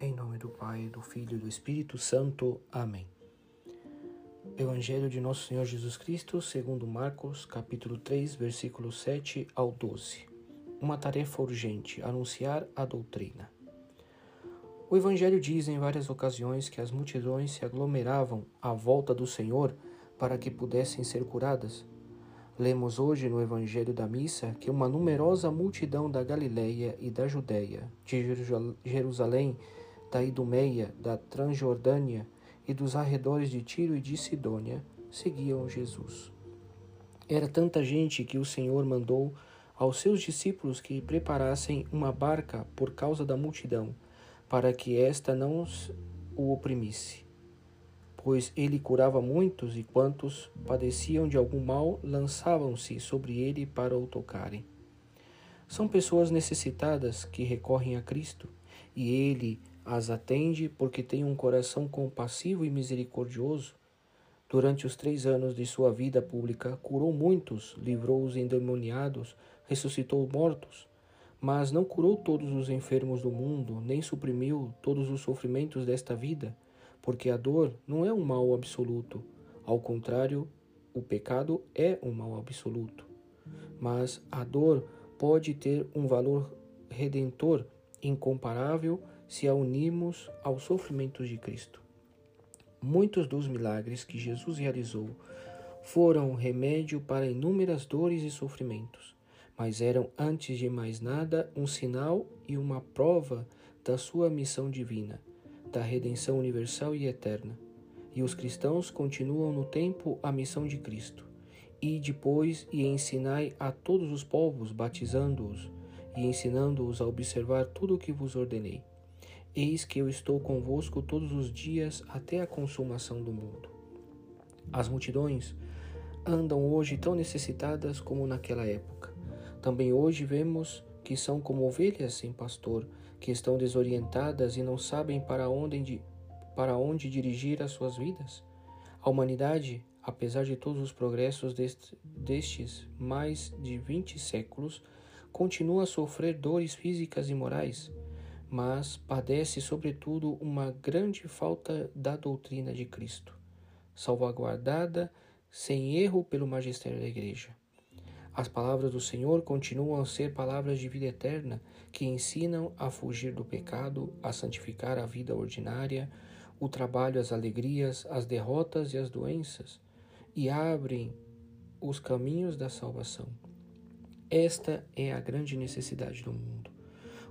Em nome do Pai, do Filho e do Espírito Santo. Amém. Evangelho de Nosso Senhor Jesus Cristo, segundo Marcos, capítulo 3, versículos 7 ao 12. Uma tarefa urgente: anunciar a doutrina. O Evangelho diz em várias ocasiões que as multidões se aglomeravam à volta do Senhor para que pudessem ser curadas. Lemos hoje no Evangelho da Missa que uma numerosa multidão da Galileia e da Judéia, de Jerusalém, da Idumeia, da Transjordânia e dos arredores de Tiro e de Sidônia seguiam Jesus. Era tanta gente que o Senhor mandou aos seus discípulos que preparassem uma barca por causa da multidão, para que esta não o oprimisse. Pois ele curava muitos e quantos padeciam de algum mal lançavam-se sobre ele para o tocarem. São pessoas necessitadas que recorrem a Cristo e ele as atende porque tem um coração compassivo e misericordioso. Durante os três anos de sua vida pública, curou muitos, livrou os endemoniados, ressuscitou mortos, mas não curou todos os enfermos do mundo, nem suprimiu todos os sofrimentos desta vida, porque a dor não é um mal absoluto. Ao contrário, o pecado é um mal absoluto. Mas a dor pode ter um valor redentor incomparável se a unimos aos sofrimentos de Cristo. Muitos dos milagres que Jesus realizou foram remédio para inúmeras dores e sofrimentos, mas eram, antes de mais nada, um sinal e uma prova da sua missão divina, da redenção universal e eterna. E os cristãos continuam no tempo a missão de Cristo. E depois e ensinai a todos os povos, batizando-os e ensinando-os a observar tudo o que vos ordenei. Eis que eu estou convosco todos os dias até a consumação do mundo. As multidões andam hoje tão necessitadas como naquela época. Também hoje vemos que são como ovelhas sem pastor, que estão desorientadas e não sabem para onde, para onde dirigir as suas vidas. A humanidade, apesar de todos os progressos deste, destes mais de vinte séculos, continua a sofrer dores físicas e morais mas padece, sobretudo, uma grande falta da doutrina de Cristo, salvaguardada sem erro pelo magistério da Igreja. As palavras do Senhor continuam a ser palavras de vida eterna que ensinam a fugir do pecado, a santificar a vida ordinária, o trabalho, as alegrias, as derrotas e as doenças, e abrem os caminhos da salvação. Esta é a grande necessidade do mundo.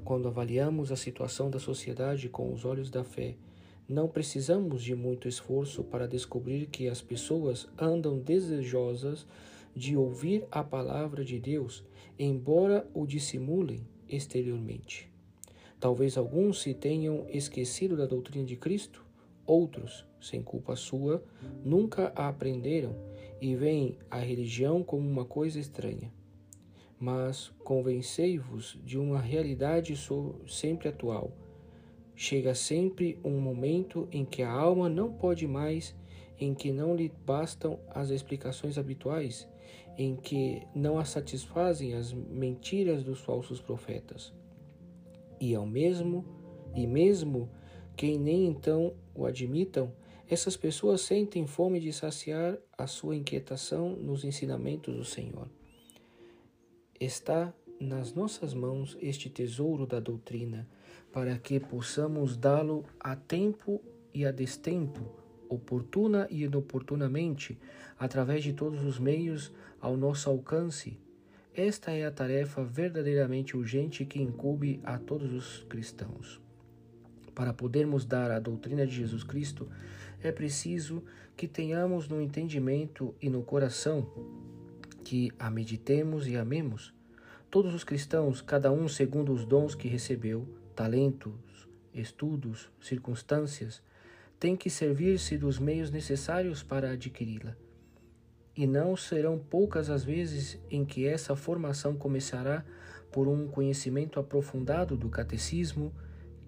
Quando avaliamos a situação da sociedade com os olhos da fé, não precisamos de muito esforço para descobrir que as pessoas andam desejosas de ouvir a palavra de Deus, embora o dissimulem exteriormente. Talvez alguns se tenham esquecido da doutrina de Cristo, outros, sem culpa sua, nunca a aprenderam e veem a religião como uma coisa estranha mas convencei-vos de uma realidade sempre atual. Chega sempre um momento em que a alma não pode mais, em que não lhe bastam as explicações habituais, em que não a satisfazem as mentiras dos falsos profetas. E ao mesmo, e mesmo quem nem então o admitam, essas pessoas sentem fome de saciar a sua inquietação nos ensinamentos do Senhor. Está nas nossas mãos este tesouro da doutrina, para que possamos dá-lo a tempo e a destempo, oportuna e inoportunamente, através de todos os meios ao nosso alcance. Esta é a tarefa verdadeiramente urgente que incube a todos os cristãos. Para podermos dar a doutrina de Jesus Cristo, é preciso que tenhamos no entendimento e no coração que a meditemos e amemos. Todos os cristãos, cada um segundo os dons que recebeu, talentos, estudos, circunstâncias, têm que servir-se dos meios necessários para adquiri-la. E não serão poucas as vezes em que essa formação começará por um conhecimento aprofundado do catecismo,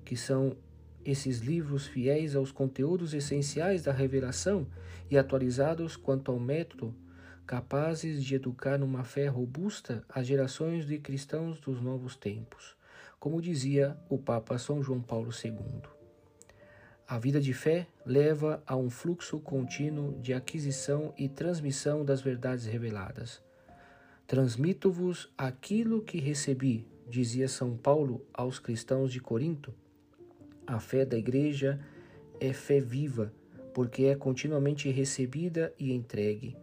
que são esses livros fiéis aos conteúdos essenciais da revelação e atualizados quanto ao método capazes de educar numa fé robusta as gerações de cristãos dos novos tempos, como dizia o Papa São João Paulo II. A vida de fé leva a um fluxo contínuo de aquisição e transmissão das verdades reveladas. Transmito-vos aquilo que recebi, dizia São Paulo aos cristãos de Corinto. A fé da Igreja é fé viva, porque é continuamente recebida e entregue,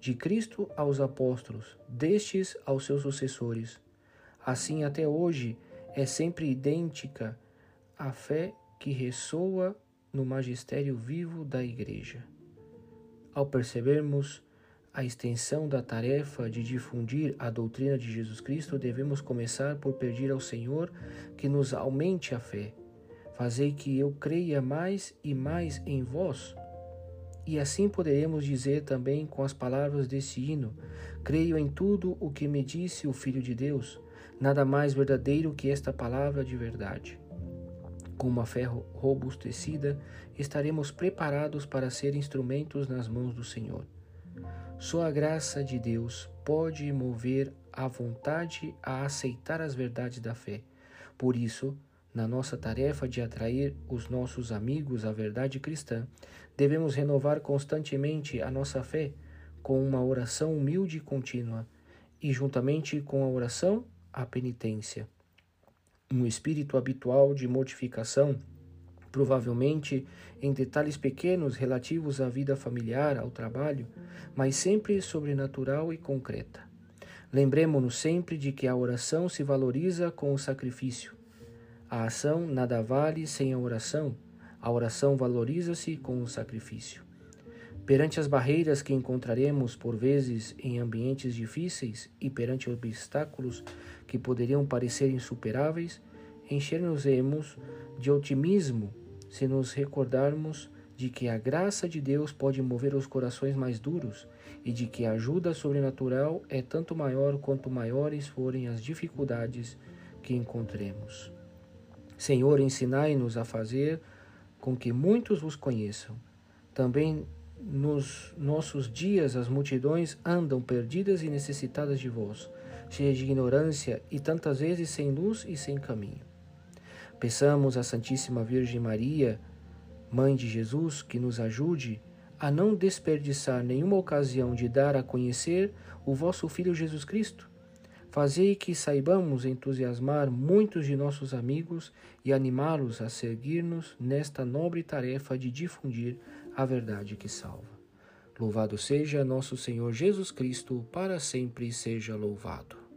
de Cristo aos apóstolos, destes aos seus sucessores. Assim, até hoje, é sempre idêntica a fé que ressoa no magistério vivo da Igreja. Ao percebermos a extensão da tarefa de difundir a doutrina de Jesus Cristo, devemos começar por pedir ao Senhor que nos aumente a fé. Fazei que eu creia mais e mais em vós. E assim poderemos dizer também com as palavras desse hino: Creio em tudo o que me disse o Filho de Deus, nada mais verdadeiro que esta palavra de verdade. Com uma fé robustecida, estaremos preparados para ser instrumentos nas mãos do Senhor. Só a graça de Deus pode mover a vontade a aceitar as verdades da fé. Por isso, na nossa tarefa de atrair os nossos amigos à verdade cristã, devemos renovar constantemente a nossa fé com uma oração humilde e contínua, e juntamente com a oração, a penitência um espírito habitual de mortificação, provavelmente em detalhes pequenos relativos à vida familiar, ao trabalho, mas sempre sobrenatural e concreta. Lembremos-nos sempre de que a oração se valoriza com o sacrifício. A ação nada vale sem a oração, a oração valoriza-se com o sacrifício. Perante as barreiras que encontraremos por vezes em ambientes difíceis e perante obstáculos que poderiam parecer insuperáveis, encher-nos-emos de otimismo se nos recordarmos de que a graça de Deus pode mover os corações mais duros e de que a ajuda sobrenatural é tanto maior quanto maiores forem as dificuldades que encontremos. Senhor, ensinai-nos a fazer com que muitos vos conheçam. Também nos nossos dias as multidões andam perdidas e necessitadas de vós, cheias de ignorância e tantas vezes sem luz e sem caminho. Peçamos à Santíssima Virgem Maria, Mãe de Jesus, que nos ajude a não desperdiçar nenhuma ocasião de dar a conhecer o vosso Filho Jesus Cristo. Fazei que saibamos entusiasmar muitos de nossos amigos e animá-los a seguir-nos nesta nobre tarefa de difundir a verdade que salva. Louvado seja nosso Senhor Jesus Cristo, para sempre seja louvado.